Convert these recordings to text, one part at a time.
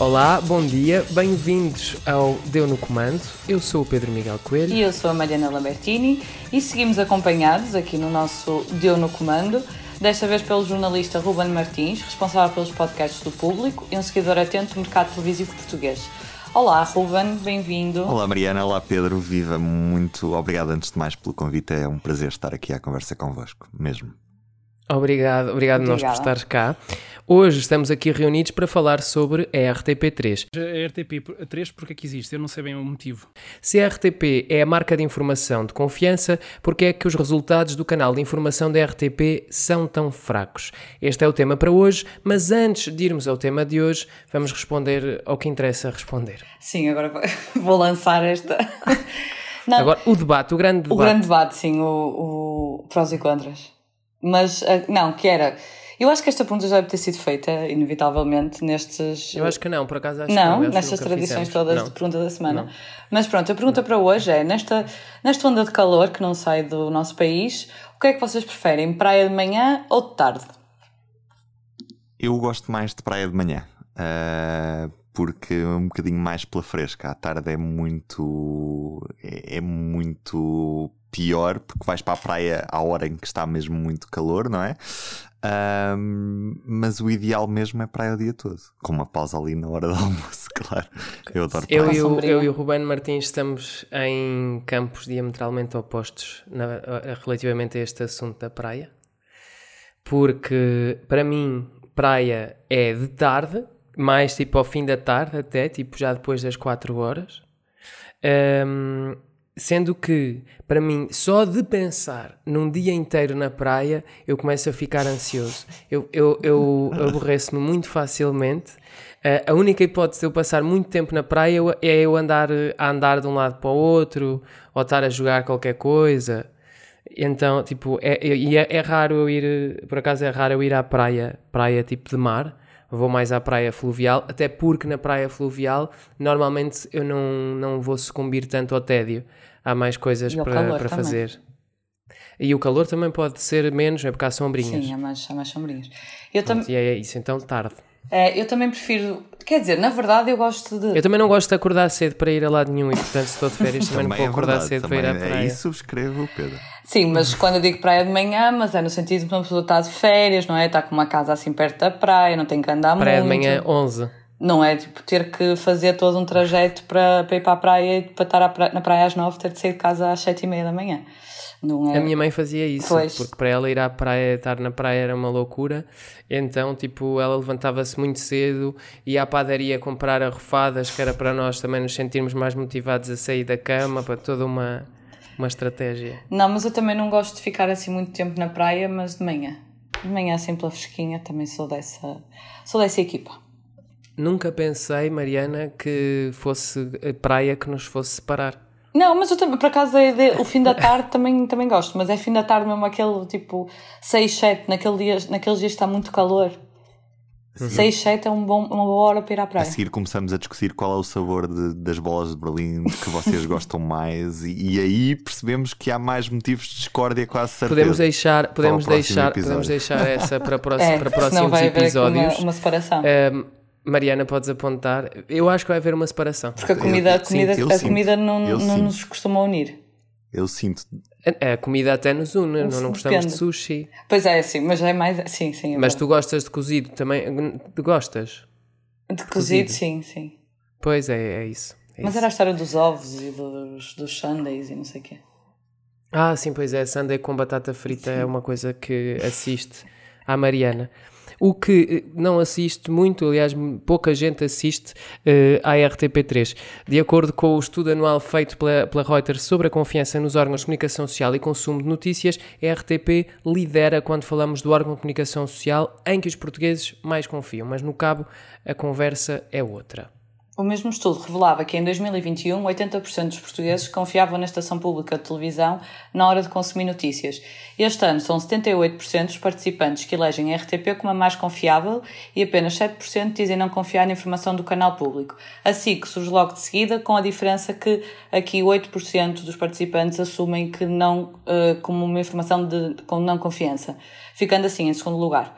Olá, bom dia, bem-vindos ao Deu no Comando. Eu sou o Pedro Miguel Coelho. E eu sou a Mariana Lambertini e seguimos acompanhados aqui no nosso Deu no Comando, desta vez pelo jornalista Ruben Martins, responsável pelos podcasts do público e um seguidor atento do mercado televisivo português. Olá, Ruben, bem-vindo. Olá, Mariana. Olá, Pedro. Viva. Muito obrigado antes de mais pelo convite. É um prazer estar aqui à conversa convosco, mesmo. Obrigado, obrigado nós por estares cá. Hoje estamos aqui reunidos para falar sobre a RTP3. A RTP3 porque é que existe? Eu não sei bem o motivo. Se a RTP é a marca de informação de confiança, porque é que os resultados do canal de informação da RTP são tão fracos? Este é o tema para hoje, mas antes de irmos ao tema de hoje, vamos responder ao que interessa responder. Sim, agora vou lançar esta... Não. Agora, o debate, o grande debate. O grande debate, sim, o, o prós e contras. Mas, eh, não, que era. Eu acho que esta pergunta já deve ter sido feita, inevitavelmente, nestes. Eu acho que não, por acaso acho não, que não. nestas tradições fizemos. todas não. de pergunta da semana. Não. Mas pronto, a pergunta para hoje é: nesta, nesta onda de calor que não sai do nosso país, o que é que vocês preferem? Praia de manhã ou de tarde? Eu gosto mais de praia de manhã. Uh, porque é um bocadinho mais pela fresca. À tarde é muito. é, é muito pior, porque vais para a praia à hora em que está mesmo muito calor, não é? Um, mas o ideal mesmo é praia o dia todo, com uma pausa ali na hora do almoço, claro. Eu adoro praia. Eu e o, eu e o Ruben Martins estamos em campos diametralmente opostos na, relativamente a este assunto da praia, porque para mim, praia é de tarde, mais tipo ao fim da tarde, até tipo já depois das 4 horas. Um, Sendo que, para mim, só de pensar num dia inteiro na praia, eu começo a ficar ansioso. Eu, eu, eu aborreço-me muito facilmente. Uh, a única hipótese de eu passar muito tempo na praia é eu andar, a andar de um lado para o outro, ou estar a jogar qualquer coisa. Então, tipo, é, é, é raro eu ir, por acaso é raro eu ir à praia, praia tipo de mar, vou mais à praia fluvial, até porque na praia fluvial normalmente eu não, não vou sucumbir tanto ao tédio há mais coisas para, para fazer. E o calor também pode ser menos, é porque há sombrinhas. Sim, há mais, há mais sombrinhas. Eu tam... E é isso, então tarde. É, eu também prefiro. Quer dizer, na verdade eu gosto de. Eu também não gosto de acordar cedo para ir a lado nenhum e, portanto, se estou de férias também, também não vou é acordar cedo para ir à praia. É isso, subscrevo, Pedro. Sim, mas quando eu digo praia de manhã, mas é no sentido de uma pessoa estar de férias, não é? Está com uma casa assim perto da praia, não tem que andar praia muito. Praia de manhã, 11. Não é tipo ter que fazer todo um trajeto para, para ir para a praia e para estar praia, na praia às nove, ter de sair de casa às sete e meia da manhã. Não é... A minha mãe fazia isso, pois. porque para ela ir à praia, estar na praia era uma loucura. Então, tipo, ela levantava-se muito cedo, ia à padaria comprar arrofadas, que era para nós também nos sentirmos mais motivados a sair da cama, para toda uma, uma estratégia. Não, mas eu também não gosto de ficar assim muito tempo na praia, mas de manhã. De manhã, assim pela fresquinha, também sou dessa, sou dessa equipa. Nunca pensei, Mariana, que fosse a praia que nos fosse separar. Não, mas eu também, por acaso, é de, o fim da tarde também, também gosto, mas é fim da tarde mesmo aquele tipo 6, 7, naquele dia, naqueles dias está muito calor. Uhum. 6, 7 é um bom, uma boa hora para ir à praia. A seguir começamos a discutir qual é o sabor de, das bolas de Berlim que vocês gostam mais e, e, aí percebemos que há mais motivos de discórdia quase certeza. Podemos deixar, podemos deixar, podemos deixar essa para, próximo, é, para próximos vai episódios. Uma, uma separação. Um, Mariana, podes apontar. Eu acho que vai haver uma separação. Porque a comida, a comida, sinto, a comida não, não nos costuma unir. Eu sinto. A, a comida até nos une, não, não gostamos de sushi. Pois é, sim, mas é mais. Sim, sim. É mas tu gostas de cozido também? Gostas? De cozido, cozido. sim, sim. Pois é, é isso. É mas isso. era a história dos ovos e dos, dos sundays e não sei o quê. Ah, sim, pois é. Sunday com batata frita sim. é uma coisa que assiste à Mariana o que eh, não assiste muito, aliás, pouca gente assiste uh, à RTP3. De acordo com o estudo anual feito pela, pela Reuters sobre a confiança nos órgãos de comunicação social e consumo de notícias, a RTP lidera quando falamos do órgão de comunicação social em que os portugueses mais confiam, mas no cabo a conversa é outra. O mesmo estudo revelava que em 2021 80% dos portugueses confiavam na estação pública de televisão na hora de consumir notícias. Este ano são 78% dos participantes que elegem a RTP como a mais confiável e apenas 7% dizem não confiar na informação do canal público. Assim que surge logo de seguida, com a diferença que aqui 8% dos participantes assumem que não uh, como uma informação de com não confiança, ficando assim em segundo lugar.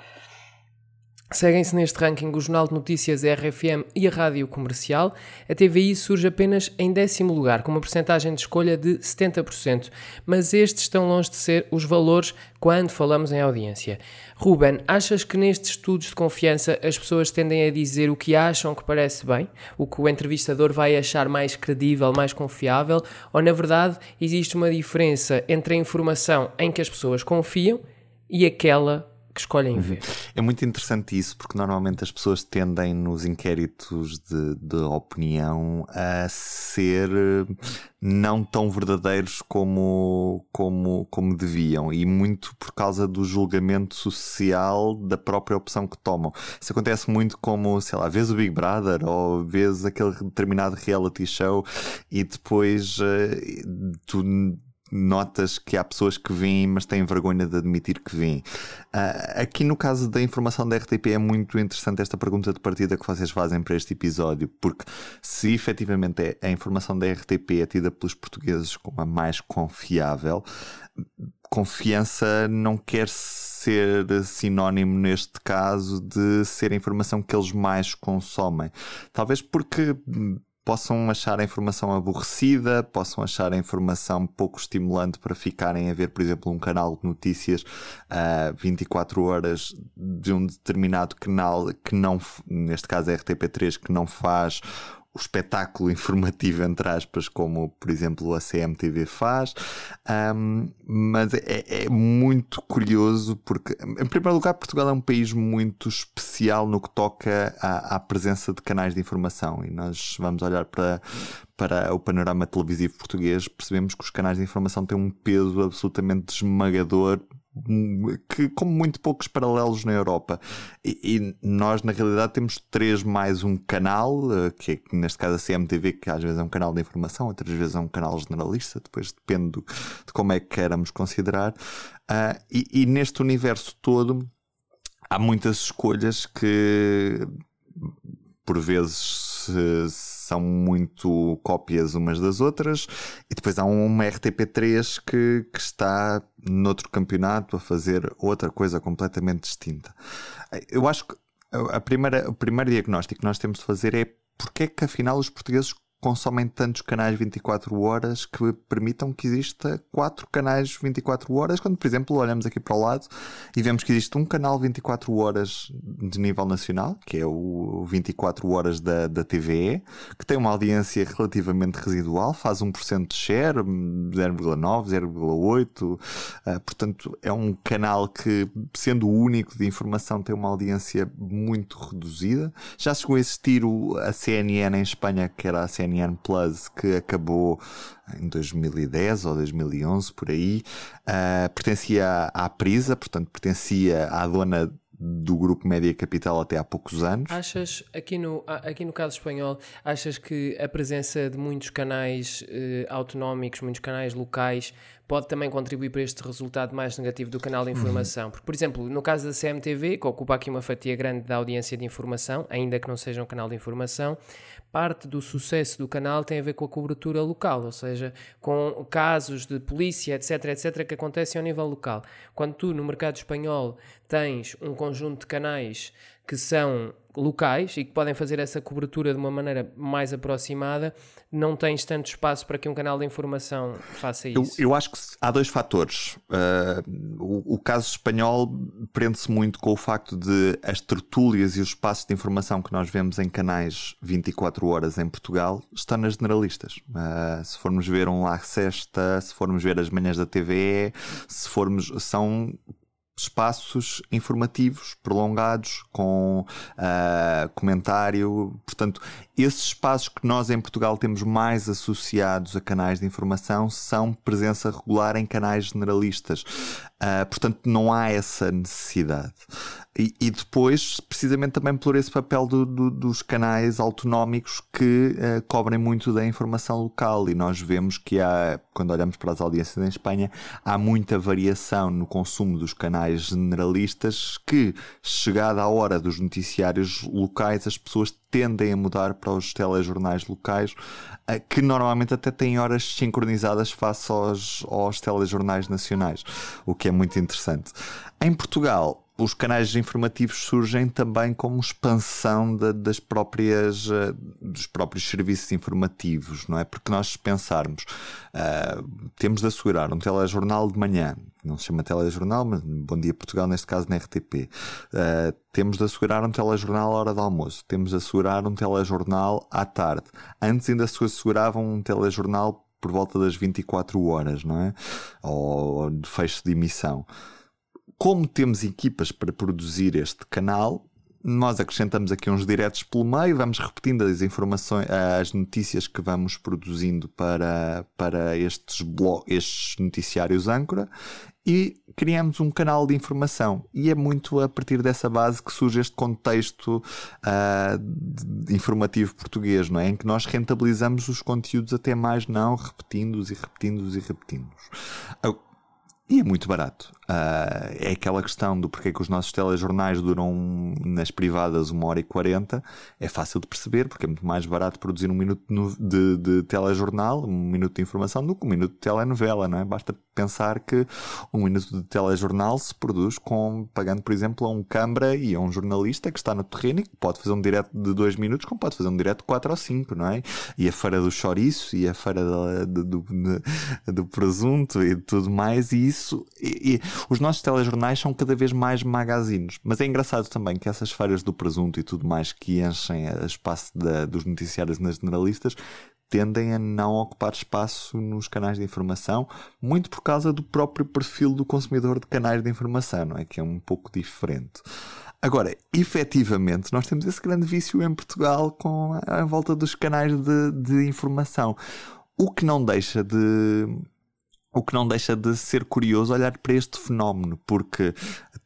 Seguem-se neste ranking o Jornal de Notícias, a RFM e a Rádio Comercial. A TVI surge apenas em décimo lugar, com uma porcentagem de escolha de 70%, mas estes estão longe de ser os valores quando falamos em audiência. Ruben, achas que nestes estudos de confiança as pessoas tendem a dizer o que acham que parece bem, o que o entrevistador vai achar mais credível, mais confiável, ou na verdade existe uma diferença entre a informação em que as pessoas confiam e aquela que escolhem ver. É muito interessante isso, porque normalmente as pessoas tendem nos inquéritos de, de opinião a ser não tão verdadeiros como, como, como deviam, e muito por causa do julgamento social da própria opção que tomam. Isso acontece muito como, sei lá, vês o Big Brother ou vês aquele determinado reality show e depois uh, tu notas que há pessoas que vêm, mas têm vergonha de admitir que vêm. Uh, aqui no caso da informação da RTP é muito interessante esta pergunta de partida que vocês fazem para este episódio, porque se efetivamente é, a informação da RTP é tida pelos portugueses como a mais confiável, confiança não quer ser sinónimo neste caso de ser a informação que eles mais consomem. Talvez porque possam achar a informação aborrecida, possam achar a informação pouco estimulante para ficarem a ver, por exemplo, um canal de notícias uh, 24 horas de um determinado canal que não, neste caso é RTP3, que não faz o espetáculo informativo, entre aspas, como por exemplo a CMTV faz, um, mas é, é, muito curioso porque, em primeiro lugar, Portugal é um país muito especial no que toca à, à presença de canais de informação. E nós vamos olhar para, para o panorama televisivo português, percebemos que os canais de informação têm um peso absolutamente esmagador que como muito poucos paralelos na Europa. E, e, nós, na realidade, temos três mais um canal, eh, que é neste caso a CMTV, que às vezes é um canal de informação, outras vezes é um canal generalista, depois depende do, de como é que queramos considerar. Uh, e, e neste universo todo há muitas escolhas que por vezes são muito cópias umas das outras, e depois há uma RTP3 que, que está noutro campeonato a fazer outra coisa completamente distinta. Eu acho que a primeira, o primeiro diagnóstico que nós temos de fazer é porque é que afinal os portugueses consomem tantos canais 24 horas que permitam que exista quatro canais 24 horas, quando, por exemplo, olhamos aqui para o lado e vemos que existe um canal 24 horas de nível nacional, que é o 24 horas da, da TVE, que tem uma audiência relativamente residual, faz 1% de share, 0,9, 0,8, uh, portanto é um canal que, sendo o único de informação, tem uma audiência muito reduzida. Já chegou a existir o, a CNN em Espanha, que era a CNN CNN Plus, que acabou em 2010 ou 2011, por aí, uh, pertencia à Prisa, portanto pertencia à dona do grupo Média Capital até há poucos anos. Achas, aqui no, aqui no caso espanhol, achas que a presença de muitos canais eh, autonómicos, muitos canais locais, pode também contribuir para este resultado mais negativo do canal de uhum. informação? Porque, por exemplo, no caso da CMTV, que ocupa aqui uma fatia grande da audiência de informação, ainda que não seja um canal de informação, parte do sucesso do canal tem a ver com a cobertura local, ou seja, com casos de polícia, etc, etc, que acontecem ao nível local. Quando tu, no mercado espanhol, tens um conjunto de canais que são locais e que podem fazer essa cobertura de uma maneira mais aproximada, não tens tanto espaço para que um canal de informação faça isso. Eu, eu acho que há dois fatores. Uh, o, o, caso espanhol prende-se muito com o facto de as tertúlias e os espaços de informação que nós vemos em canais 24 horas em Portugal estão nas generalistas. Uh, se formos ver um La Sexta, se formos ver as manhãs da TVE, se formos. são espaços informativos prolongados com uh, comentário. Portanto, esses espaços que nós em Portugal temos mais associados a canais de informação são presença regular em canais generalistas. Uh, portanto, não há essa necessidade. E, e, depois, precisamente também por esse papel do, do, dos canais autonómicos que uh, cobrem muito da informação local. E nós vemos que há, quando olhamos para as audiências em Espanha, há muita variação no consumo dos canais generalistas que, chegada a hora dos noticiários locais, as pessoas tendem a mudar para os telejornais locais, uh, que normalmente até têm horas sincronizadas face aos, aos telejornais nacionais, o que é muito interessante. Em Portugal, os canais informativos surgem também como expansão de, das próprias, uh, dos próprios serviços informativos, não é? Porque nós pensarmos, uh, temos de assegurar um telejornal de manhã, não se chama telejornal, mas Bom Dia Portugal, neste caso na RTP. Uh, temos de assegurar um telejornal à hora do almoço, temos de assegurar um telejornal à tarde. Antes ainda se asseguravam um telejornal por volta das 24 horas, não é? Ou de fecho de emissão. Como temos equipas para produzir este canal, nós acrescentamos aqui uns diretos pelo meio, vamos repetindo as informações, as notícias que vamos produzindo para, para estes, estes noticiários âncora e criamos um canal de informação. E é muito a partir dessa base que surge este contexto uh, informativo português, não é? Em que nós rentabilizamos os conteúdos até mais não, repetindo-os e repetindo-os e repetindo-os. E é muito barato. Uh, é aquela questão do porquê que os nossos telejornais duram nas privadas uma hora e quarenta. É fácil de perceber, porque é muito mais barato produzir um minuto de, de telejornal, um minuto de informação, do que um minuto de telenovela, não é? Basta pensar que um minuto de telejornal se produz com, pagando, por exemplo, a um câmara e a um jornalista que está no terreno e que pode fazer um direto de dois minutos, como pode fazer um direto de quatro ou cinco, não é? E a feira do chouriço e a feira do, do, do, do presunto e tudo mais, e isso. E, e, os nossos telejornais são cada vez mais magazines. Mas é engraçado também que essas feiras do presunto e tudo mais que enchem o espaço da, dos noticiários nas generalistas tendem a não ocupar espaço nos canais de informação, muito por causa do próprio perfil do consumidor de canais de informação, não é? Que é um pouco diferente. Agora, efetivamente, nós temos esse grande vício em Portugal com a, volta dos canais de, de informação. O que não deixa de o que não deixa de ser curioso olhar para este fenómeno, porque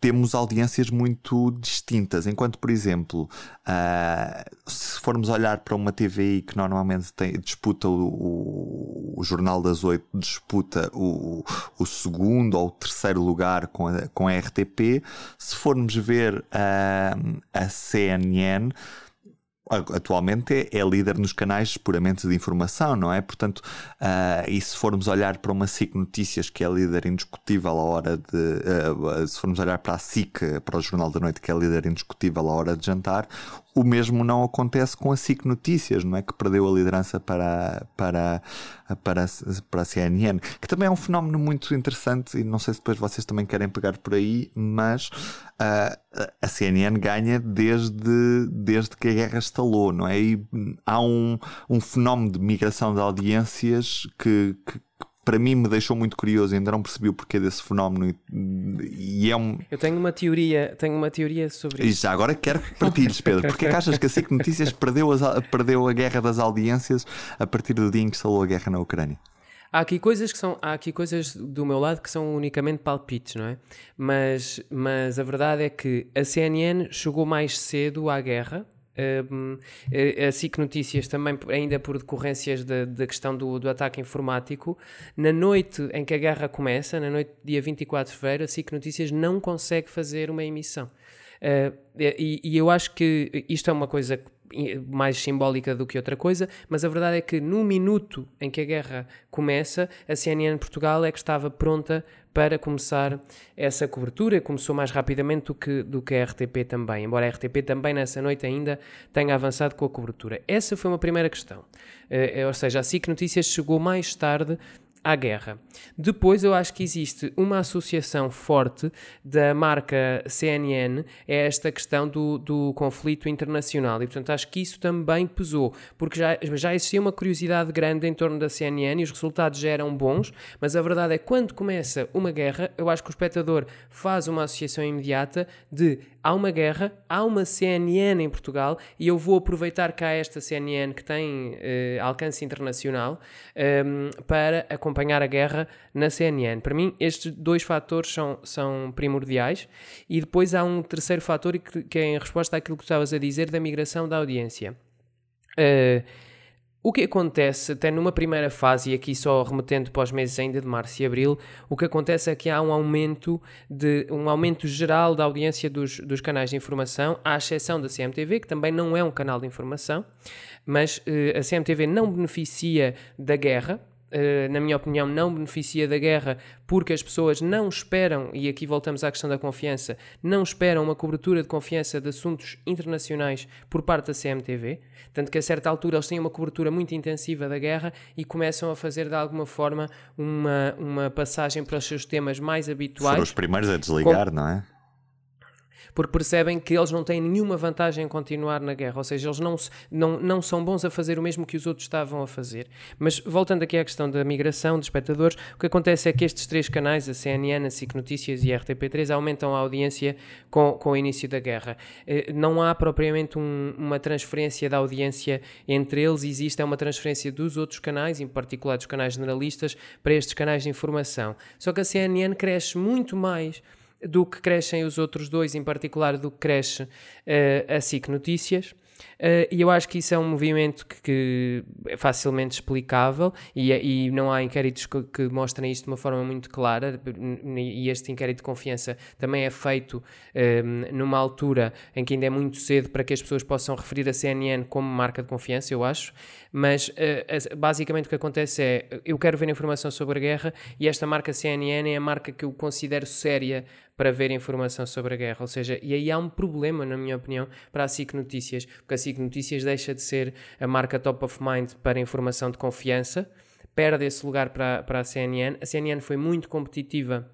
temos audiências muito distintas. Enquanto, por exemplo, uh, se formos olhar para uma TVI que normalmente tem, disputa o, o, o, Jornal das Oito, disputa o, o, segundo ou o terceiro lugar com a, com a RTP, se formos ver uh, a CNN atualmente é, é, líder nos canais puramente de informação, não é? Portanto, uh, e se formos olhar para uma SIC Notícias, que é líder indiscutível à hora de. Uh, se formos olhar para a SIC, para o Jornal da Noite, que é líder indiscutível à hora de jantar, o mesmo não acontece com a SIC Notícias, não é? Que perdeu a liderança para, para, para, para a CNN, que também é um fenómeno muito interessante e não sei se depois vocês também querem pegar por aí, mas uh, a CNN ganha desde, desde que a guerra estalou, não é? E há um, um fenómeno de migração de audiências que, que para mim me deixou muito curioso e ainda não percebi o porquê desse fenómeno e, é um... Eu tenho uma teoria, tenho uma teoria sobre isso. E já agora quero que partilhes, Pedro. Porquê é que achas que a SIC Notícias perdeu, as, perdeu a guerra das audiências a partir do dia em que instalou a guerra na Ucrânia? Há aqui coisas que são, há aqui coisas do meu lado que são unicamente palpites, não é? Mas, mas a verdade é que a CNN chegou mais cedo à guerra, a SIC Notícias também, ainda por decorrências da, questão do, do, ataque informático, na noite em que a guerra começa, na noite dia 24 de fevereiro, a SIC Notícias não consegue fazer uma emissão. Uh, e, e, eu acho que isto é uma coisa mais simbólica do que outra coisa, mas a verdade é que no minuto em que a guerra começa, a CNN Portugal é que estava pronta para começar essa cobertura, começou mais rapidamente do que, do que a RTP também, embora a RTP também nessa noite ainda tenha avançado com a cobertura. Essa foi uma primeira questão, uh, ou seja, a SIC Notícias chegou mais tarde à guerra. Depois eu acho que existe uma associação forte da marca CNN a esta questão do, do conflito internacional e portanto acho que isso também pesou, porque já, já existia uma curiosidade grande em torno da CNN e os resultados já eram bons, mas a verdade é que quando começa uma guerra, eu acho que o espectador faz uma associação imediata de há uma guerra, há uma CNN em Portugal e eu vou aproveitar cá esta CNN que tem eh, alcance internacional ehm, para acompanhar a guerra na CNN. Para mim, estes dois fatores são, são primordiais e depois há um terceiro fator que, que é em resposta àquilo que estavas a dizer da migração da audiência. Uh, o que acontece, até numa primeira fase, e aqui só remetendo para os meses ainda de março e abril, o que acontece é que há um aumento, de, um aumento geral da audiência dos, dos canais de informação, à exceção da CMTV, que também não é um canal de informação, mas uh, a CMTV não beneficia da guerra, na minha opinião, não beneficia da guerra porque as pessoas não esperam, e aqui voltamos à questão da confiança, não esperam uma cobertura de confiança de assuntos internacionais por parte da CMTV. Tanto que a certa altura eles têm uma cobertura muito intensiva da guerra e começam a fazer de alguma forma uma, uma passagem para os seus temas mais habituais. Foram os primeiros a desligar, não é? Porque percebem que eles não têm nenhuma vantagem em continuar na guerra, ou seja, eles não, não, não são bons a fazer o mesmo que os outros estavam a fazer. Mas voltando aqui à questão da migração de espectadores, o que acontece é que estes três canais, a CNN, a SIC Notícias e a RTP3, aumentam a audiência com, com o início da guerra. Eh, não há propriamente um, uma transferência da audiência entre eles, existe é uma transferência dos outros canais, em particular dos canais generalistas, para estes canais de informação. Só que a CNN cresce muito mais do que crescem os outros dois, em particular do que cresce uh, a SIC Notícias. Uh, e eu acho que isso é um movimento que, que é facilmente explicável e, e não há inquéritos que, que, mostrem isto de uma forma muito clara. E este inquérito de confiança também é feito um, ehm, numa altura em que ainda é muito cedo para que as pessoas possam referir a CNN como marca de confiança, eu acho. Mas uh, basicamente o que acontece é: eu quero ver informação sobre a guerra e esta marca CNN é a marca que eu considero séria para ver informação sobre a guerra. Ou seja, e aí há um problema, na minha opinião, para a SIC Notícias, porque a SIC Notícias deixa de ser a marca top of mind para informação de confiança, perde esse lugar para, para a CNN. A CNN foi muito competitiva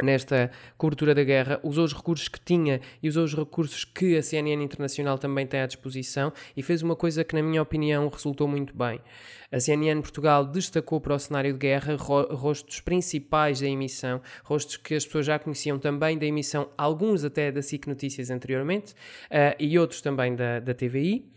nesta cobertura da guerra, usou os recursos que tinha e usou os recursos que a CNN Internacional também tem à disposição e fez uma coisa que, na minha opinião, resultou muito bem. A CNN Portugal destacou para o cenário de guerra rostos principais da emissão, rostos que as pessoas já conheciam também da emissão, alguns até da SIC Notícias anteriormente uh, e outros também da, da TVI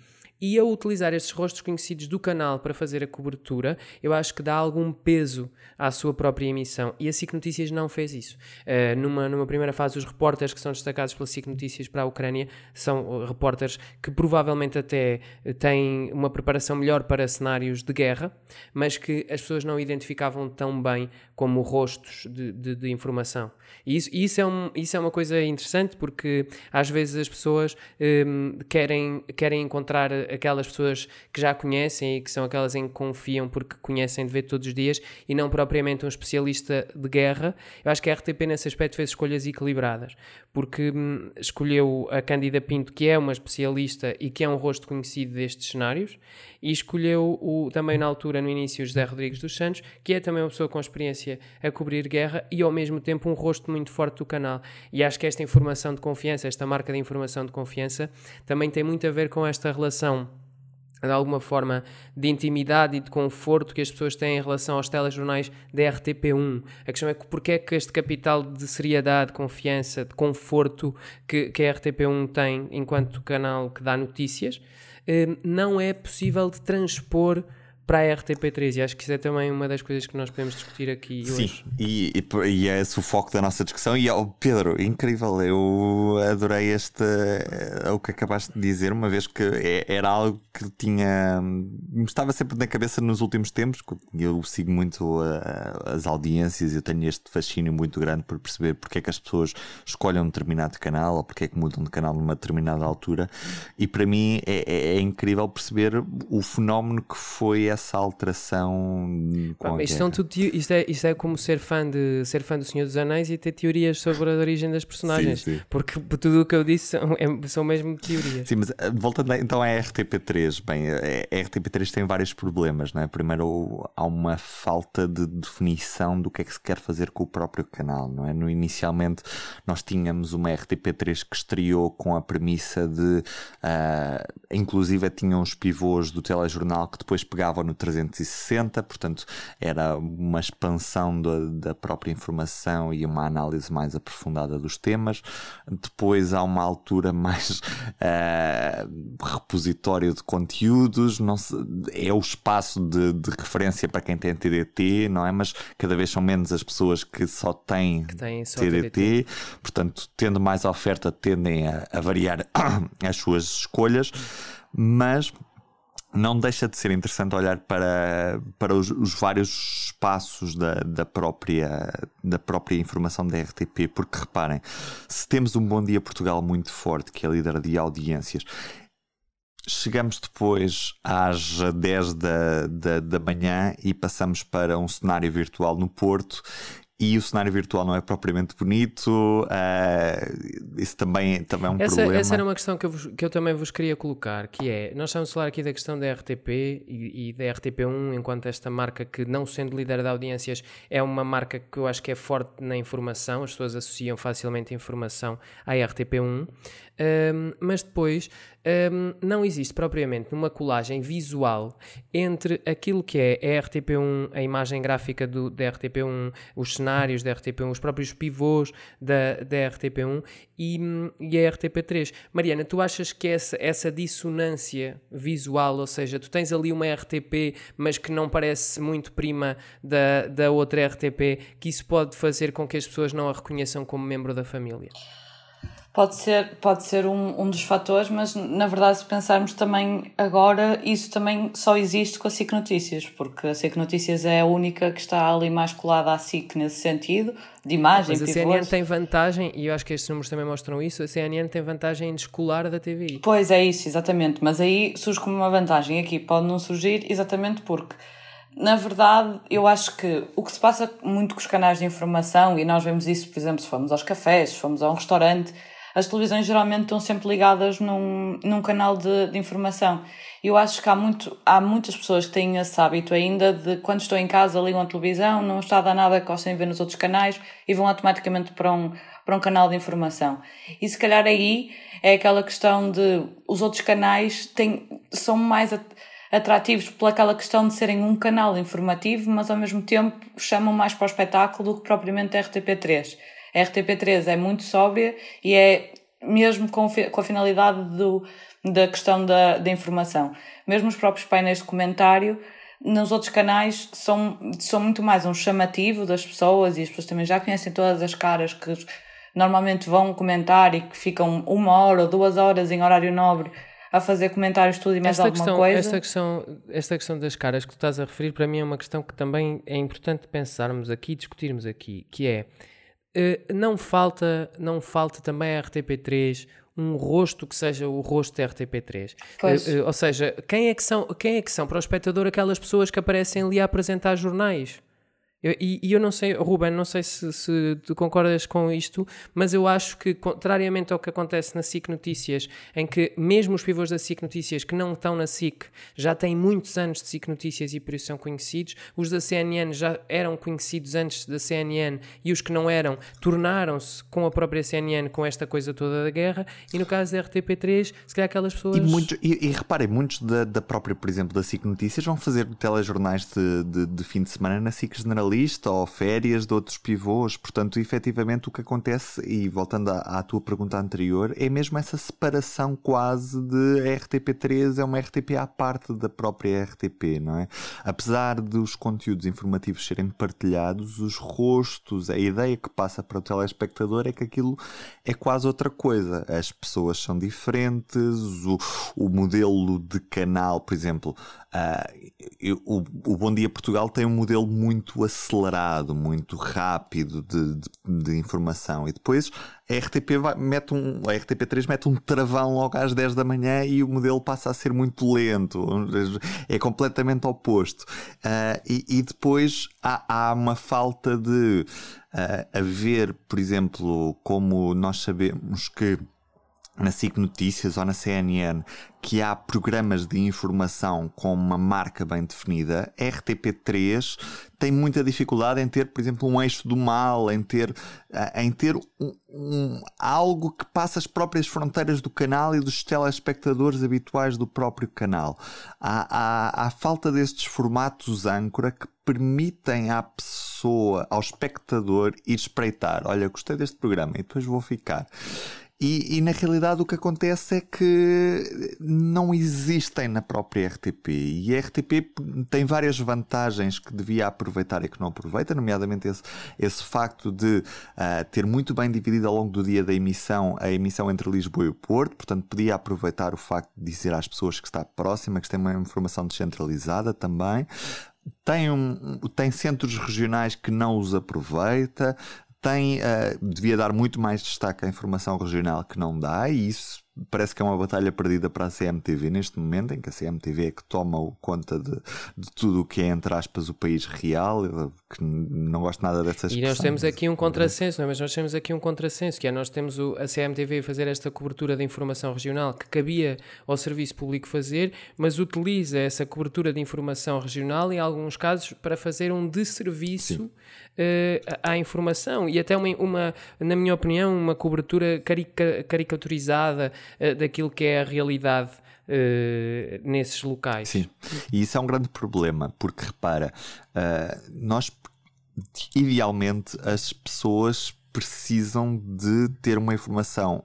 e a utilizar estes rostos conhecidos do canal para fazer a cobertura, eu acho que dá algum peso à sua própria emissão. E a SIC Notícias não fez isso. Uh, numa, numa primeira fase, os repórteres que são destacados pela SIC Notícias para a Ucrânia são uh, repórteres que provavelmente até têm uma preparação melhor para cenários de guerra, mas que as pessoas não identificavam tão bem como rostos de, de, de informação. E isso, isso, é um, isso é uma coisa interessante porque às vezes as pessoas um, querem, querem encontrar aquelas pessoas que já conhecem e que são aquelas em que confiam porque conhecem de ver todos os dias e não propriamente um especialista de guerra. Eu acho que a RTP nesse aspecto fez escolhas equilibradas, porque hum, escolheu a Cândida Pinto, que é uma especialista e que é um rosto conhecido destes cenários, e escolheu o, também na altura, no início, José Rodrigues dos Santos, que é também uma pessoa com experiência a cobrir guerra e ao mesmo tempo um rosto muito forte do canal. E acho que esta informação de confiança, esta marca de informação de confiança, também tem muito a ver com esta relação de alguma forma de intimidade e de conforto que as pessoas têm em relação aos telejornais da RTP1. A questão é que porque é que este capital de seriedade, de confiança, de conforto que, que a RTP1 tem enquanto canal que dá notícias, eh, não é possível de transpor para a RTP3 e acho que isso é também uma das coisas que nós podemos discutir aqui Sim, hoje. E, e, e é esse o foco da nossa discussão. E oh, Pedro, incrível, eu adorei este eh, o que acabaste de dizer, uma vez que é, era algo que tinha me estava sempre na cabeça nos últimos tempos. Eu sigo muito as audiências e eu tenho este fascínio muito grande por perceber porque é que as pessoas escolhem um determinado canal ou porque é que mudam de canal numa determinada altura. E para mim é, é, é incrível perceber o fenómeno que foi essa alteração com isto, são tudo, isto, é, isto é como ser fã, de, ser fã do Senhor dos Anéis e ter teorias sobre a origem das personagens. Sim, sim. Porque tudo o que eu disse são, é, são mesmo teorias. Sim, mas eh, voltando então à RTP3, bem, eh, a RTP3 tem vários problemas, não é? Primeiro, há uma falta de definição do que é que se quer fazer com o próprio canal, não é? No, inicialmente, nós tínhamos uma RTP3 que estreou com a premissa de, uh, inclusive, tinham os pivôs do telejornal que depois pegavam no 360, portanto era uma expansão da, da própria informação e uma análise mais aprofundada dos temas. Depois há uma altura mais uh, repositório de conteúdos, não se, é o espaço de, de, referência para quem tem TDT, não é? Mas cada vez são menos as pessoas que só têm, que têm só TDT, TDT, portanto, tendo mais oferta, tendem a, a variar as suas escolhas, mas não deixa de ser interessante olhar para, para os, os vários espaços da, da, própria, da própria informação da RTP, porque reparem, se temos um Bom Dia Portugal muito forte, que é líder de audiências, chegamos depois às 10 da, da, da manhã e passamos para um cenário virtual no Porto e o cenário virtual não é propriamente bonito, uh, isso também, também é um essa, problema. Essa era uma questão que eu, vos, que eu também vos queria colocar, que é, nós estamos a falar aqui da questão da RTP e, e, da RTP1, enquanto esta marca que, não sendo líder de audiências, é uma marca que eu acho que é forte na informação, as pessoas associam facilmente a informação à RTP1, um, mas depois um, não existe propriamente uma colagem visual entre aquilo que é a RTP1, a imagem gráfica do, da RTP1, os cenários da RTP1, os próprios pivôs da, da RTP1 e, e a RTP3. Mariana, tu achas que essa, essa dissonância visual, ou seja, tu tens ali uma RTP, mas que não parece muito prima da, da outra RTP, que isso pode fazer com que as pessoas não a reconheçam como membro da família? Pode ser, pode ser um, um dos fatores, mas na verdade, se pensarmos também agora, isso também só existe com a SIC Notícias, porque a SIC Notícias é a única que está ali mais colada à SIC nesse sentido, de imagem. Mas a CNN tem vantagem, e eu acho que estes números também mostram isso, a CNN tem vantagem em descolar da TVI. Pois é isso, exatamente, mas aí surge como uma vantagem, aqui pode não surgir exatamente porque na verdade, eu acho que o que se passa muito com os canais de informação, e nós vemos isso, por exemplo, se formos aos cafés, se formos a um restaurante, as televisões geralmente estão sempre ligadas num, num canal de, de informação. Eu acho que há, muito, há muitas pessoas que têm esse hábito ainda de quando estão em casa ligam a televisão, não está a dar nada que gostem de ver nos outros canais e vão automaticamente para um, para um canal de informação. E se calhar aí é aquela questão de os outros canais têm, são mais atrativos pelaquela questão de serem um canal informativo, mas ao mesmo tempo chamam mais para o espetáculo do que propriamente a RTP3. A RTP3 é muito sóbria e é mesmo com, com a finalidade do, da questão da, da informação. Mesmo os próprios painéis de comentário, nos outros canais, são, são muito mais um chamativo das pessoas e as pessoas também já conhecem todas as caras que normalmente vão comentar e que ficam uma hora ou duas horas em horário nobre a fazer comentários tudo e mais esta alguma questão, coisa. Esta questão, esta questão das caras que tu estás a referir, para mim é uma questão que também é importante pensarmos aqui, discutirmos aqui, que é eh, não falta, não falta também a RTP3 um rosto que seja o rosto da RTP3. Pois. Uh, uh, ou seja, quem é, que são, quem é que são para o espectador aquelas pessoas que aparecem ali a apresentar jornais? Eu, e, e, eu não sei, Ruben, não sei se, se, tu concordas com isto, mas eu acho que, contrariamente ao que acontece na SIC Notícias, em que mesmo os pivôs da SIC Notícias que não estão na SIC já têm muitos anos de SIC Notícias e por isso são conhecidos, os da CNN já eram conhecidos antes da CNN e os que não eram tornaram-se com a própria CNN com esta coisa toda da guerra, e no caso da RTP3, se calhar aquelas pessoas. E, e, e reparem, muitos da, da própria, por exemplo, da SIC Notícias vão fazer telejornais de, de, de fim de semana na SIC Generalista lista ou férias de outros pivôs. Portanto, efetivamente, o que acontece, e voltando à, à tua pergunta anterior, é mesmo essa separação quase de RTP3 é uma RTP à parte da própria RTP, não é? Apesar dos conteúdos informativos serem partilhados, os rostos, a ideia que passa para o telespectador é que aquilo é quase outra coisa. As pessoas são diferentes, o, o modelo de canal, por exemplo, uh, eu, o, o Bom Dia Portugal tem um modelo muito acelerado, muito rápido de, de, de informação. E depois a RTP vai, mete um, a RTP3 mete um travão logo às 10 da manhã e o modelo passa a ser muito lento. É completamente oposto. Uh, e, e, depois há, há, uma falta de uh, haver, por exemplo, como nós sabemos que na SIC Notícias ou na CNN que há programas de informação com uma marca bem definida, RTP3 tem muita dificuldade em ter, por exemplo, um eixo do mal, em ter, eh, em ter um, um, algo que passa as próprias fronteiras do canal e dos telespectadores habituais do próprio canal. Há, há, há falta destes formatos âncora que permitem à pessoa, ao espectador, ir espreitar. Olha, gostei deste programa e depois vou ficar. E, e, na realidade o que acontece é que não existem na própria RTP. E a RTP tem várias vantagens que devia aproveitar e que não aproveita, nomeadamente esse, esse facto de uh, ter muito bem dividido ao longo do dia da emissão a emissão entre Lisboa e o Porto, portanto podia aproveitar o facto de dizer às pessoas que está próxima, que tem uma informação descentralizada também. Tem, um, tem centros regionais que não os aproveita, tem, uh, devia dar muito mais destaque à informação regional que não dá, e isso parece que é uma batalha perdida para a CMTV neste momento, em que a CMTV é que toma conta de, de tudo o que é, entre aspas, o país real, que não gosto nada dessas E nós temos aqui um contrassenso, não é? mas nós temos aqui um contrassenso, que é nós temos o, a CMTV a fazer esta cobertura de informação regional que cabia ao serviço público fazer, mas utiliza essa cobertura de informação regional em alguns casos para fazer um desserviço uh, à informação. E até uma, uma, na minha opinião, uma cobertura carica, caricaturizada uh, daquilo que é a realidade uh, nesses locais. Sim, e isso é um grande problema, porque repara, nós idealmente as pessoas precisam de ter uma informação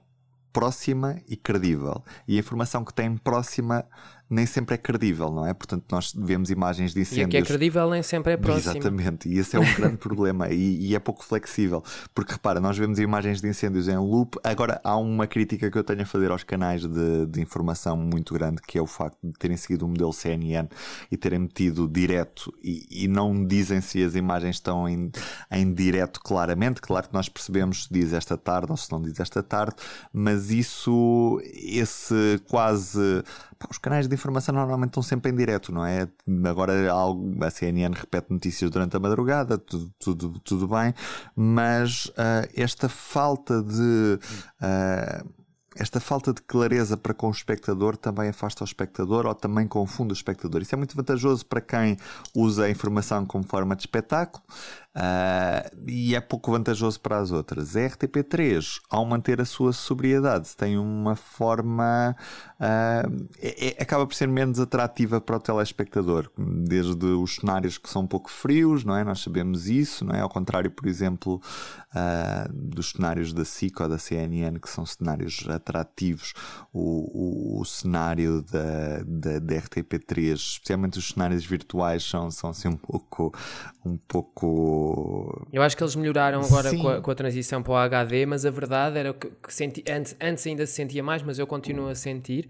próxima e credível. E a informação que têm próxima nem sempre é credível, não é? Portanto, nós vemos imagens de incêndios. E o que é credível nem sempre é próximo. Exatamente, e esse é um grande problema e, e, é pouco flexível. Porque repara, nós vemos imagens de incêndios em loop. Agora, há uma crítica que eu tenho a fazer aos canais de, de informação muito grande, que é o facto de terem seguido o modelo CNN e terem metido direto e, e não dizem se as imagens estão em, em direto claramente. Claro que nós percebemos se diz esta tarde ou se não diz esta tarde, mas isso, esse quase os canais de informação normalmente estão sempre em direto, não é? Agora a CNN repete notícias durante a madrugada, tudo, tudo, tudo bem, mas uh, esta falta de. Uh, esta falta de clareza para com o espectador também afasta o espectador ou também confunde o espectador. Isso é muito vantajoso para quem usa a informação como forma de espetáculo, Uh, e é pouco vantajoso para as outras. A RTP3, ao manter a sua sobriedade, tem uma forma. Uh, é, é, acaba por ser menos atrativa para o telespectador, desde os cenários que são um pouco frios, não é? Nós sabemos isso, não é? Ao contrário, por exemplo, uh, dos cenários da SIC ou da CNN, que são cenários atrativos, o, o, o cenário da, da, da, RTP3, especialmente os cenários virtuais, são, são assim um pouco. Um pouco eu acho que eles melhoraram agora com a, com a, transição para o HD, mas a verdade era que, que senti, antes, antes ainda se sentia mais, mas eu continuo a sentir.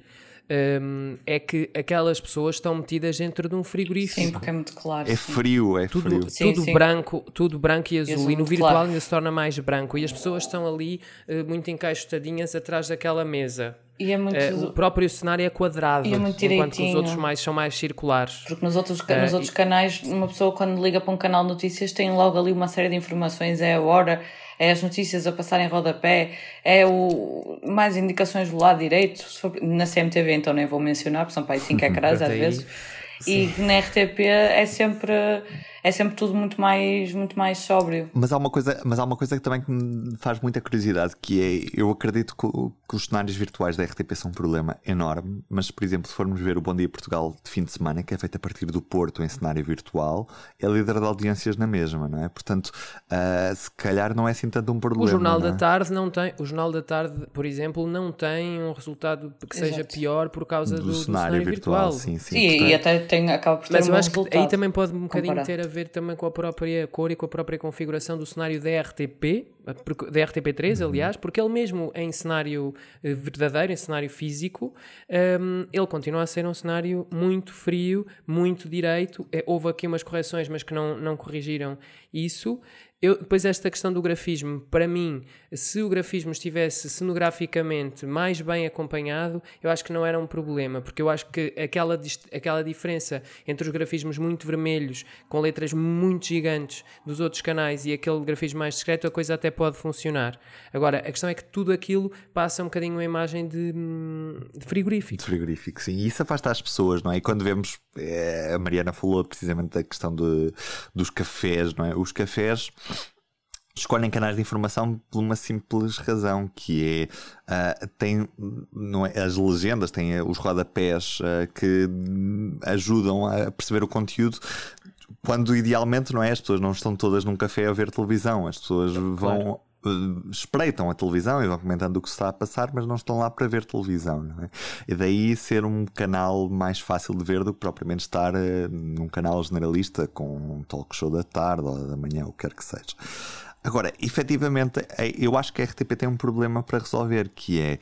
Um, é que aquelas pessoas estão metidas dentro de um frigorífico. Sim, porque é muito claro. É frio, é tudo, frio. Sim, tudo sim. branco, tudo branco e azul. E, e no virtual claro. ainda se torna mais branco. E as pessoas estão ali uh, muito encaixotadinhas atrás daquela mesa. E é muito... Uh, o próprio cenário é quadrado, é muito enquanto que os outros mais, são mais circulares. Porque nos outros, uh, nos outros e... canais, uma pessoa quando liga para um canal de notícias tem logo ali uma série de informações, é a hora, é as notícias a passar em rodapé, é o, mais indicações do lado direito, for, na CMTV então nem vou mencionar, porque são para aí 5 ecrãs às vezes, Sim. e na RTP é sempre é sempre tudo muito mais, muito mais sóbrio. Mas há, uma coisa, mas há uma coisa que também que me faz muita curiosidade, que é, eu acredito que, que os cenários virtuais da RTP são um problema enorme, mas, por exemplo, se formos ver o Bom Dia Portugal de fim de semana, que é feito a partir do Porto em cenário virtual, é líder de audiências na mesma, não é? Portanto, uh, se calhar não é assim tanto um problema. O Jornal da é? Tarde não tem, o Jornal da Tarde, por exemplo, não tem um resultado que Exato. seja pior por causa do, do, cenário, do cenário, virtual. virtual. Sim, sim. sim portanto... e até tem, acaba por ter mas um eu acho que aí também pode um bocadinho comparado. ter a ver também com a própria cor e com a própria configuração do cenário da RTP, da RTP3, uhum. aliás, porque ele mesmo em cenário eh, verdadeiro, em cenário físico, um, ehm, ele continua a ser um cenário muito frio, muito direito. É, houve aqui umas correções, mas que não, não corrigiram isso. Eu, depois, esta questão do grafismo, para mim, se o grafismo estivesse cenograficamente mais bem acompanhado, eu acho que não era um problema, porque eu acho que aquela, aquela diferença entre os grafismos muito vermelhos, com letras muito gigantes dos outros canais e aquele grafismo mais discreto, a coisa até pode funcionar. Agora, a questão é que tudo aquilo passa um bocadinho uma imagem de, de frigorífico. De frigorífico, sim. E isso afasta as pessoas, não é? E quando vemos, é, a Mariana falou precisamente da questão de, dos cafés, não é? Os cafés escolhem canais de informação por uma simples razão, que é, uh, tem, não é, as legendas, têm os rodapés uh, que ajudam a perceber o conteúdo, quando idealmente não é, as pessoas não estão todas num café a ver televisão, as pessoas vão... Claro. Uh, espreitam a televisão e vão comentando o que se está a passar, mas não estão lá para ver televisão. É? E daí ser um canal mais fácil de ver do que propriamente estar num canal generalista com um talk show da tarde ou da manhã, o que quer que seja. Agora, efetivamente, é, eu acho que a RTP tem um problema para resolver, que é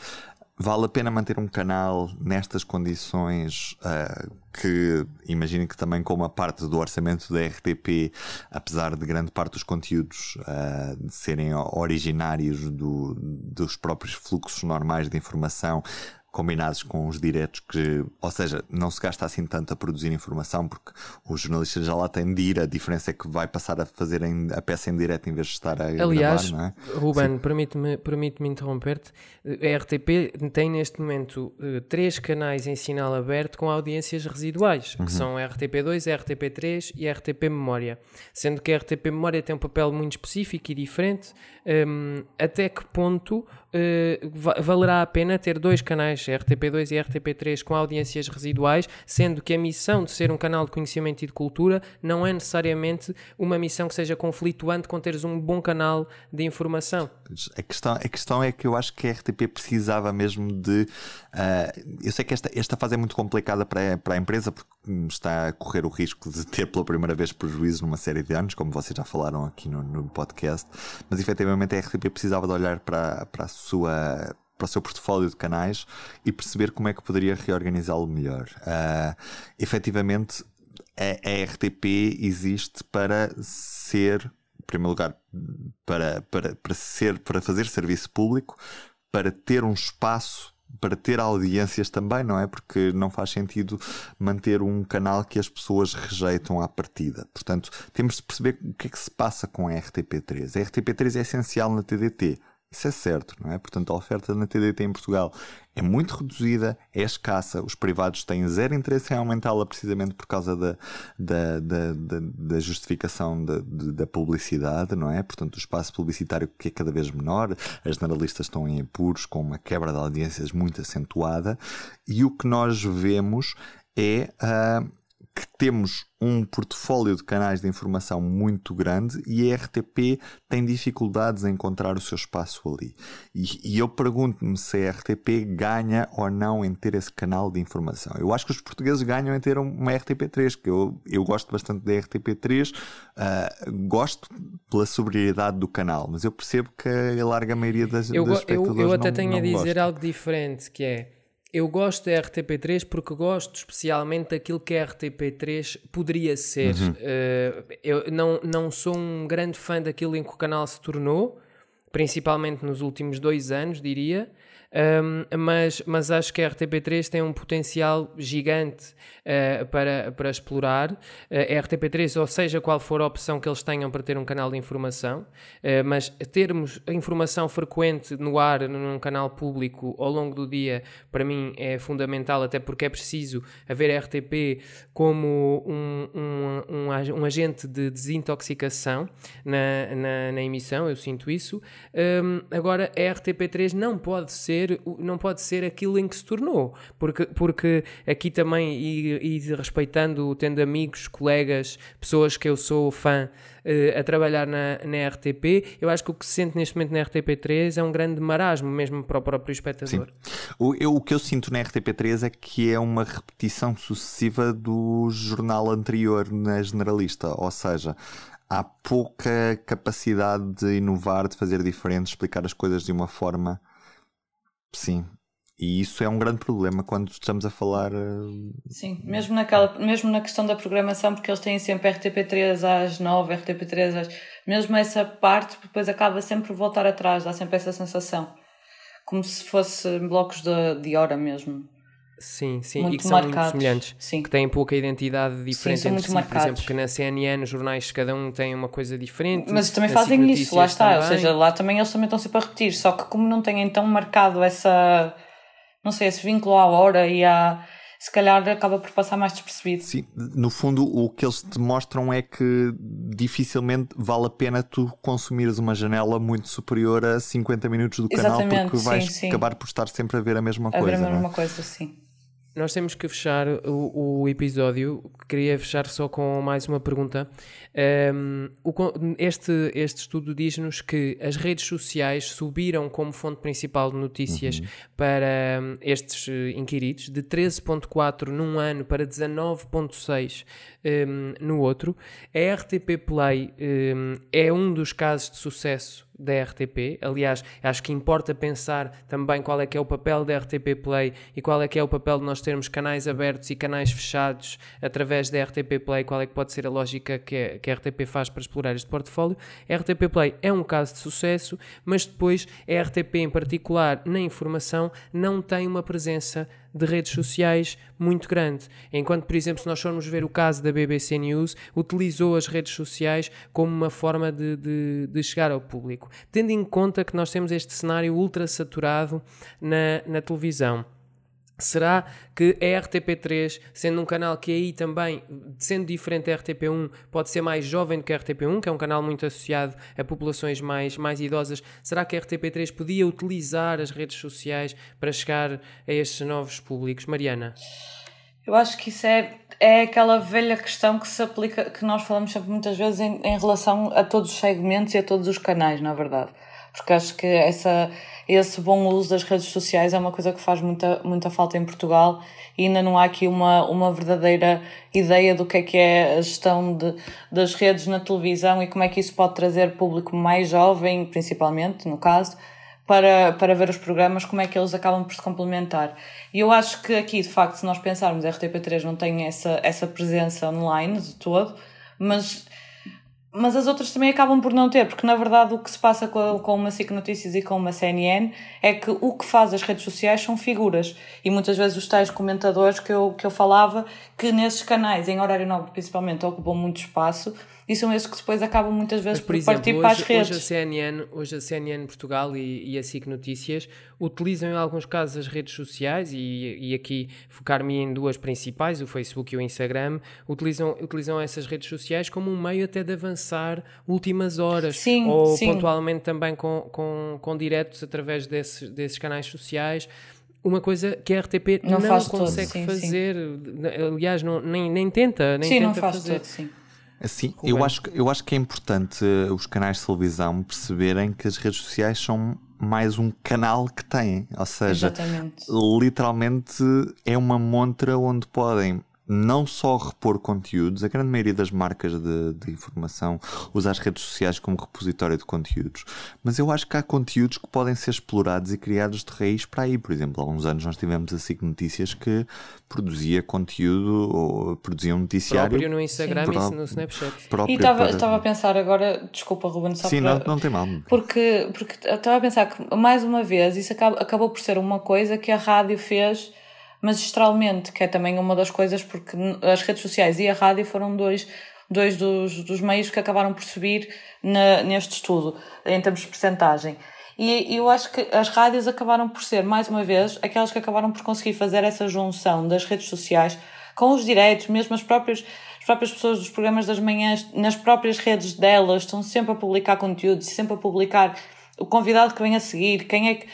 vale a pena manter um canal nestas condições uh, que imagino que também como a parte do orçamento da RTP, apesar de grande parte dos conteúdos uh, serem originários do, dos próprios fluxos normais de informação, combinados com os diretos que, ou seja, não se gasta assim tanto a produzir informação porque os jornalistas já lá têm de ir, a diferença é que vai passar a fazer a peça em direto em vez de estar a Aliás, gravar, não é? Ruben, permite-me permite interromper-te, a RTP tem neste momento uh, três canais em sinal aberto com audiências residuais, que uhum. são a RTP2, a RTP3 e a RTP Memória, sendo que a RTP Memória tem um papel muito específico e diferente, um, até que ponto uh, valerá a pena ter dois canais, RTP2 e RTP3, com audiências residuais, sendo que a missão de ser um canal de conhecimento e de cultura não é necessariamente uma missão que seja conflituante com teres um bom canal de informação. A questão, a questão é que eu acho que a RTP precisava mesmo de. Uh, eu sei que esta, esta fase é muito complicada para, para a empresa, porque está a correr o risco de ter pela primeira vez prejuízo numa série de anos, como vocês já falaram aqui no, no podcast, mas efetivamente a RTP precisava de olhar para, para a sua para o seu portfólio de canais e perceber como é que poderia reorganizá-lo melhor. Uh, efetivamente, a, a RTP existe para ser, em primeiro lugar, para, para, para, ser, para fazer serviço público, para ter um espaço para ter audiências também, não é? Porque não faz sentido manter um canal que as pessoas rejeitam à partida. Portanto, temos de perceber o que é que se passa com a RTP3. A RTP3 é essencial na TDT. Isso é certo, não é? Portanto, a oferta na TDT em Portugal é muito reduzida, é escassa, os privados têm zero interesse em aumentá-la precisamente por causa da, da, da, da justificação da, da publicidade, não é? Portanto, o espaço publicitário que é cada vez menor, as generalistas estão em apuros com uma quebra de audiências muito acentuada e o que nós vemos é. Uh, que temos um portfólio de canais de informação muito grande e a RTP tem dificuldades em encontrar o seu espaço ali. E, e eu pergunto-me se a RTP ganha ou não em ter esse canal de informação. Eu acho que os portugueses ganham em ter uma RTP3, que eu, eu gosto bastante da RTP3, uh, ah, gosto pela sobriedade do canal, mas eu percebo que a larga maioria das, eu, das espectadores Eu, eu até não, tenho não a dizer gosta. algo diferente, que é eu gosto da RTP3 porque gosto especialmente daquilo que a RTP3 poderia ser. Uhum. Uh, eu não, não sou um grande fã daquilo em que o canal se tornou, principalmente nos últimos dois anos, diria. Um, mas, mas acho que a RTP3 tem um potencial gigante uh, para, para explorar. Uh, a RTP3, ou seja, qual for a opção que eles tenham para ter um canal de informação, uh, mas termos informação frequente no ar, num canal público ao longo do dia, para mim é fundamental, até porque é preciso haver a RTP como um, um, um, um agente de desintoxicação na, na, na, emissão, eu sinto isso. Agora, a RTP3 não pode ser ser, não pode ser aquilo em que se tornou, porque, porque aqui também, e, e respeitando, tendo amigos, colegas, pessoas que eu sou fã uh, a trabalhar na, na RTP, eu acho que o que se sente neste momento na RTP3 é um grande marasmo, mesmo para o próprio espectador. Sim. O, eu, o que eu sinto na RTP3 é que é uma repetição sucessiva do jornal anterior na generalista, ou seja, há pouca capacidade de inovar, de fazer diferente, explicar as coisas de uma forma Sim. E isso é um grande problema quando estamos a falar. Eh, Sim, mesmo, naquela, mesmo na questão da programação, porque eles têm sempre RTP3 às 9, RTP3 às. Mesmo essa parte, depois acaba sempre por voltar atrás, dá sempre essa sensação. Como se fosse blocos de, de hora mesmo. Sim, sim, muito e que são marcados. muito semelhantes, sim. que têm pouca identidade diferente sim, entre si. Marcados. Por exemplo, que na CNN os jornais cada um tem uma coisa diferente. Mas também fazem isso, lá está. Também. Ou seja, lá também eles também estão sempre a repetir, só que como não têm então marcado essa, não sei, esse vínculo à hora e à se calhar acaba por passar mais despercebido. Sim, no fundo o que eles te mostram é que dificilmente vale a pena tu consumires uma janela muito superior a 50 minutos do Exatamente, canal porque vais sim, sim. acabar por estar sempre a ver a mesma a coisa. A ver a mesma é? coisa, sim. Nós temos que fechar o, o, episódio. Queria fechar só com mais uma pergunta. Um, o, este, este estudo diz-nos que as redes sociais subiram como fonte principal de notícias uhum. para um, estes uh, inquiridos, de 13,4 num ano para 19,6 um, no outro. A RTP Play é um dos casos de sucesso da RTP. Aliás, acho que importa pensar também qual é que é o papel da RTP Play e qual é que é o papel de nós termos canais abertos e canais fechados através da RTP Play, qual é que pode ser a lógica que a, que a RTP faz para explorar este portfólio. A RTP Play é um caso de sucesso, mas depois a RTP em particular na informação não tem uma presença de redes sociais muito grande. Enquanto, por exemplo, se nós formos ver o caso da BBC News, utilizou as redes sociais como uma forma de, de, de chegar ao público. Tendo em conta que nós temos este cenário ultra saturado na, na televisão. Será que a RTP3, sendo um canal que aí também, sendo diferente da RTP1, pode ser mais jovem do que a RTP1, que é um canal muito associado a populações mais, mais idosas, será que a RTP3 podia utilizar as redes sociais para chegar a estes novos públicos? Mariana? Eu acho que isso é, é aquela velha questão que se aplica, que nós falamos sempre muitas vezes em, em relação a todos os segmentos e a todos os canais, na verdade. Porque acho que essa esse bom uso das redes sociais é uma coisa que faz muita, muita falta em Portugal e ainda não há aqui uma, uma verdadeira ideia do que é que é a gestão de, das redes na televisão e como é que isso pode trazer público mais jovem, principalmente, no caso, para, para ver os programas, como é que eles acabam por se complementar. E eu acho que aqui, de facto, se nós pensarmos, a RTP3 não tem essa, essa presença online de todo, mas mas as outras também acabam por não ter, porque na verdade o que se passa com, com uma SIC Notícias e com uma CNN é que o que faz as redes sociais são figuras. E muitas vezes os tais comentadores que eu, que eu falava, que nesses canais, em horário nobre principalmente, ocupam muito espaço, e são esses que depois acabam muitas vezes Mas, por, por exemplo, partir hoje, para as redes. Hoje a CNN, hoje a CNN Portugal e, e a SIC Notícias utilizam em alguns casos as redes sociais e, e aqui focar-me em duas principais, o Facebook e o Instagram, utilizam, utilizam essas redes sociais como um meio até de avançar últimas horas sim, ou sim. pontualmente também com, com, com diretos através desses, desses canais sociais uma coisa que a RTP não, não consegue todo, sim, fazer, sim. aliás, não, nem, nem tenta, nem sim, tenta não faz fazer. Todo, sim. Assim, eu acho, eu acho que é importante eh, os canais de televisão perceberem que as redes sociais são mais um canal que têm. Ou seja, Exatamente. literalmente é uma montra onde podem não só repor conteúdos, a grande maioria das marcas de, de, informação usa as redes sociais como repositório de conteúdos, mas eu acho que há conteúdos que podem ser explorados e criados de raiz para aí. Por exemplo, há uns anos nós tivemos a SIC Notícias que produzia conteúdo ou produzia um noticiário. Próprio no Instagram Sim. e no Snapchat. E estava para... a pensar agora, desculpa Ruben, só Sim, para... não, não tem mal. Porque, porque estava a pensar que, mais uma vez, isso acabou, acabou por ser uma coisa que a rádio fez magistralmente, que é também uma das coisas, porque as redes sociais e a rádio foram dois, dois dos, dos meios que acabaram por subir na, neste estudo, em termos de percentagem. E eu acho que as rádios acabaram por ser, mais uma vez, aquelas que acabaram por conseguir fazer essa junção das redes sociais com os direitos, mesmo as próprias, as próprias pessoas dos programas das manhãs, nas próprias redes delas, estão sempre a publicar conteúdos, sempre a publicar o convidado que vem a seguir, quem é que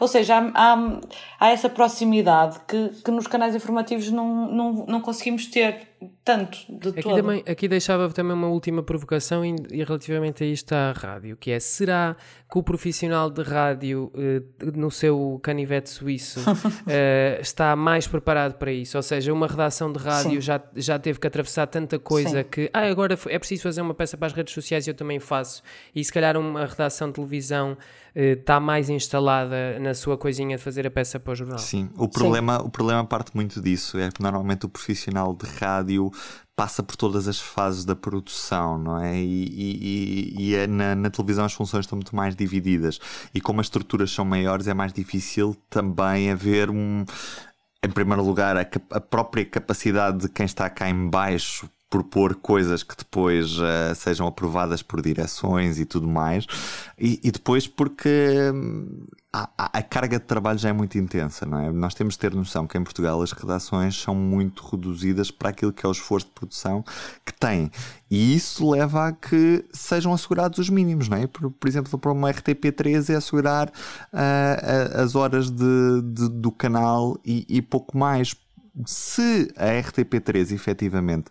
ou seja, há, há, há essa proximidade que, que nos canais informativos não, não, não conseguimis ter tanto de aqui todo. Também, aqui deixava também uma última provocação e, e, relativamente a isto à rádio, que é, será que o profissional de rádio eh, no seu canivete suíço eh, está mais preparado para isso? Ou seja, uma redação de rádio já, já teve que atravessar tanta coisa Sim. que ah, agora é preciso fazer uma peça para as redes sociais e eu também faço. E se calhar uma redação de televisão está eh, mais instalada na sua coisinha de fazer a peça para o jornal. Sim, o problema, Sim. O problema parte muito disso, é que normalmente o profissional de rádio passa por todas as fases da produção, não é? E, e, e é na, na, televisão as funções estão muito mais divididas e como as estruturas são maiores é mais difícil também haver um em primeiro lugar, a, a, própria capacidade de quem está cá em baixo propor coisas que depois uh, sejam aprovadas por direções e tudo mais, e, e depois porque hum, a, a, carga de trabalho já é muito intensa, não é? Nós temos de ter noção que em Portugal as redações são muito reduzidas para aquilo que é o esforço de produção que têm. E isso leva a que sejam assegurados os mínimos, não é? Por, por exemplo, para uma RTP3 é assegurar uh, as horas de, de, do canal e, e pouco mais. Se a RTP3 efetivamente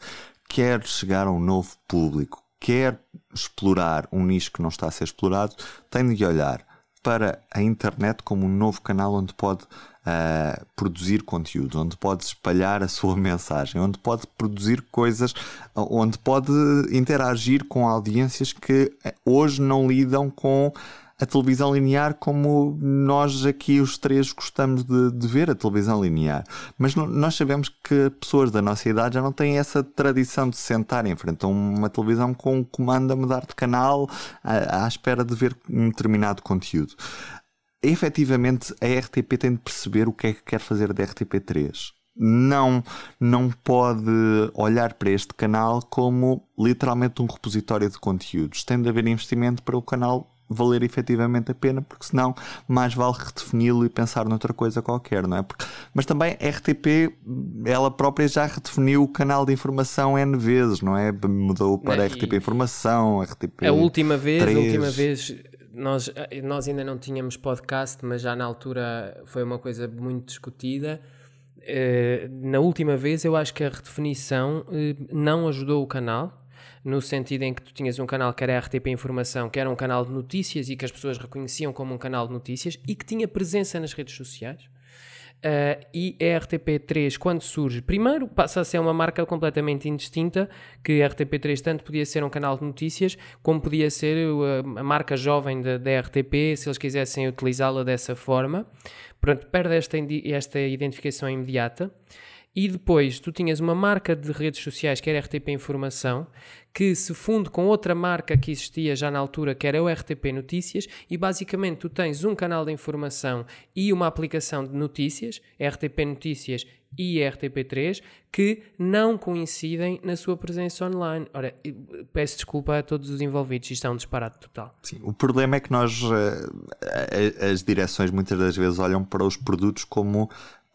quer chegar a um novo público, quer explorar um nicho que não está a ser explorado, tem de olhar para a internet como um novo canal onde pode uh, produzir conteúdo, onde pode espalhar a sua mensagem, onde pode produzir coisas, onde pode interagir com audiências que hoje não lidam com a televisão linear como nós aqui os três gostamos de, de ver a televisão linear. Mas nós sabemos que pessoas da nossa idade já não têm essa tradição de sentar em frente a uma televisão com um comando a mudar de canal à, à espera de ver um determinado conteúdo. Efetivamente, a RTP tem de perceber o que é que quer fazer da RTP3 não, não pode olhar para este canal como literalmente um repositório de conteúdos. Tem de haver investimento para o canal valer efetivamente a pena, porque senão mais vale redefini-lo e pensar noutra coisa qualquer, não é? Porque, mas também a RTP, ela própria já redefiniu o canal de informação N vezes, não é? Mudou para a RTP Informação, RTP. A última vez, 3. a última vez. Nós, nós ainda não tínhamos podcast, mas já na altura foi uma coisa muito discutida. Uh, na última vez, eu acho que a redefinição uh, não ajudou o canal, no sentido em que tu tinhas um canal que era RTP Informação, que era um canal de notícias e que as pessoas reconheciam como um canal de notícias e que tinha presença nas redes sociais. Uh, e a RTP3, quando surge, primeiro passa a ser uma marca completamente indistinta, que a RTP3 tanto podia ser um canal de notícias, como podia ser a, a marca jovem da, da RTP, se eles quisessem utilizá-la dessa forma. Pronto, perde esta, esta identificação imediata. E depois tu tinhas uma marca de redes sociais que era RTP Informação, que se funde com outra marca que existia já na altura, que era o RTP Notícias, e basicamente tu tens um canal de informação e uma aplicação de notícias, RTP Notícias e RTP3, que não coincidem na sua presença online. Ora, peço desculpa a todos os envolvidos, isto é um disparate total. Sim, o problema é que nós, eh, as direções muitas das vezes olham para os produtos como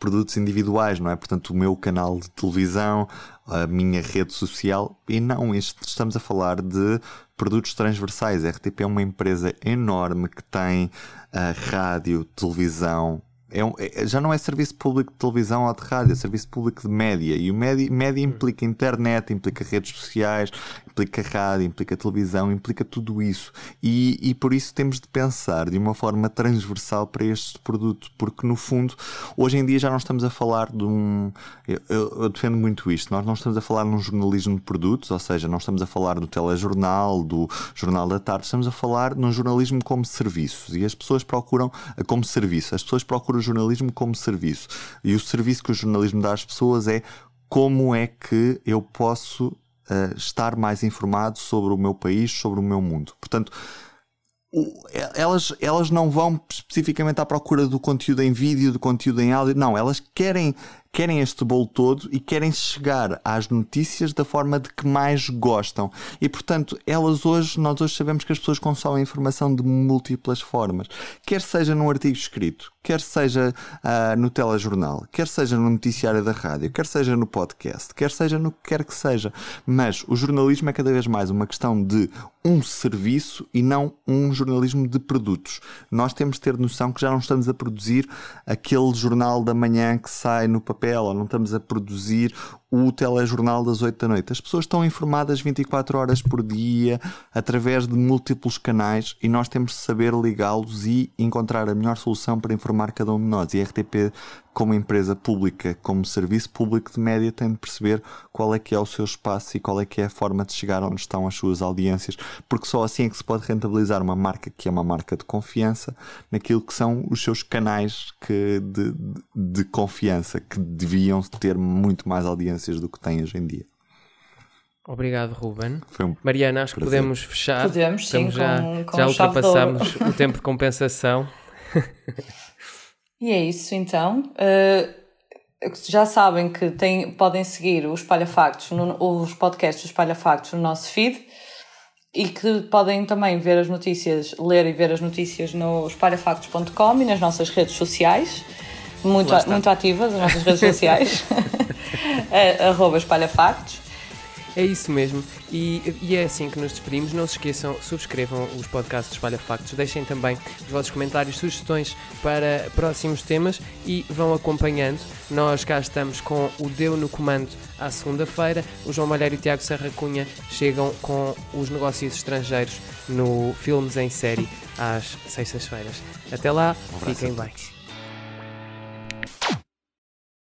produtos individuais, não é? Portanto, o meu canal de televisão, a minha rede social, e não, estamos a falar de produtos transversais. A RTP é uma empresa enorme que tem uh, rádio, televisão, é um, é, já não é serviço público de televisão ou de rádio, é serviço público de média. E o média, média implica internet, implica redes sociais, implica rádio, implica televisão, implica tudo isso. E, e por isso temos de pensar de uma forma transversal para este produto, porque no fundo, hoje em dia já não estamos a falar de um. Eu, eu, defendo muito isto, nós não estamos a falar num jornalismo de produtos, ou seja, não estamos a falar do telejornal, do Jornal da Tarde, estamos a falar num jornalismo como serviços. E as pessoas procuram como serviço, as pessoas procuram jornalismo como serviço. E o serviço que o jornalismo dá às pessoas é como é que eu posso uh, estar mais informado sobre o meu país, sobre o meu mundo. Portanto, elas, elas não vão especificamente à procura do conteúdo em vídeo, do conteúdo em áudio, não, elas querem querem este bolo todo e querem chegar às notícias da forma de que mais gostam. E portanto, elas hoje, nós hoje sabemos que as pessoas consomem informação de múltiplas formas, quer seja num artigo escrito, quer seja uh, no telejornal, quer seja no noticiário da rádio, quer seja no podcast, quer seja no que quer que seja. Mas o jornalismo é cada vez mais uma questão de um serviço e não um jornalismo de produtos. Nós temos de ter noção que já não estamos a produzir aquele jornal da manhã que sai no papel papel ou não estamos a produzir o telejornal das 8 da noite. As pessoas estão informadas 24 horas por dia, através de múltiplos canais, e nós temos de saber ligá-los e encontrar a melhor solução para informar cada um de nós. E a RTP, como empresa pública, como serviço público de média, tem de perceber qual é que é o seu espaço e qual é que é a forma de chegar onde estão as suas audiências, porque só assim é que se pode rentabilizar uma marca que é uma marca de confiança naquilo que são os seus canais que de, de, de confiança, que deviam ter muito mais audiência do que tem hoje em dia. Obrigado, Ruben. Um Mariana, acho prazer. que podemos fechar. Podemos, sim, já, com, com já ultrapassamos o tempo de compensação. e é isso, então. Uh, já sabem que tem, podem seguir os Espalha Factos, no, os podcasts do Espalha Factos no nosso feed e que podem também ver as notícias, ler e ver as notícias no espalhafactos.com e nas nossas redes sociais muito, muito ativas, as nossas redes sociais, arroba espalhafactos. É isso mesmo. E, e, é assim que nos despedimos. Não se esqueçam, subscrevam os podcasts de Espalha Factos. Deixem também os vossos comentários, sugestões para próximos temas e vão acompanhando. Nós cá estamos com o Deu no Comando à segunda-feira. O João Malheiro e o Tiago Serra Cunha chegam com os negócios estrangeiros no Filmes em Série às sextas-feiras. Até lá, Um fiquem bem. Bye.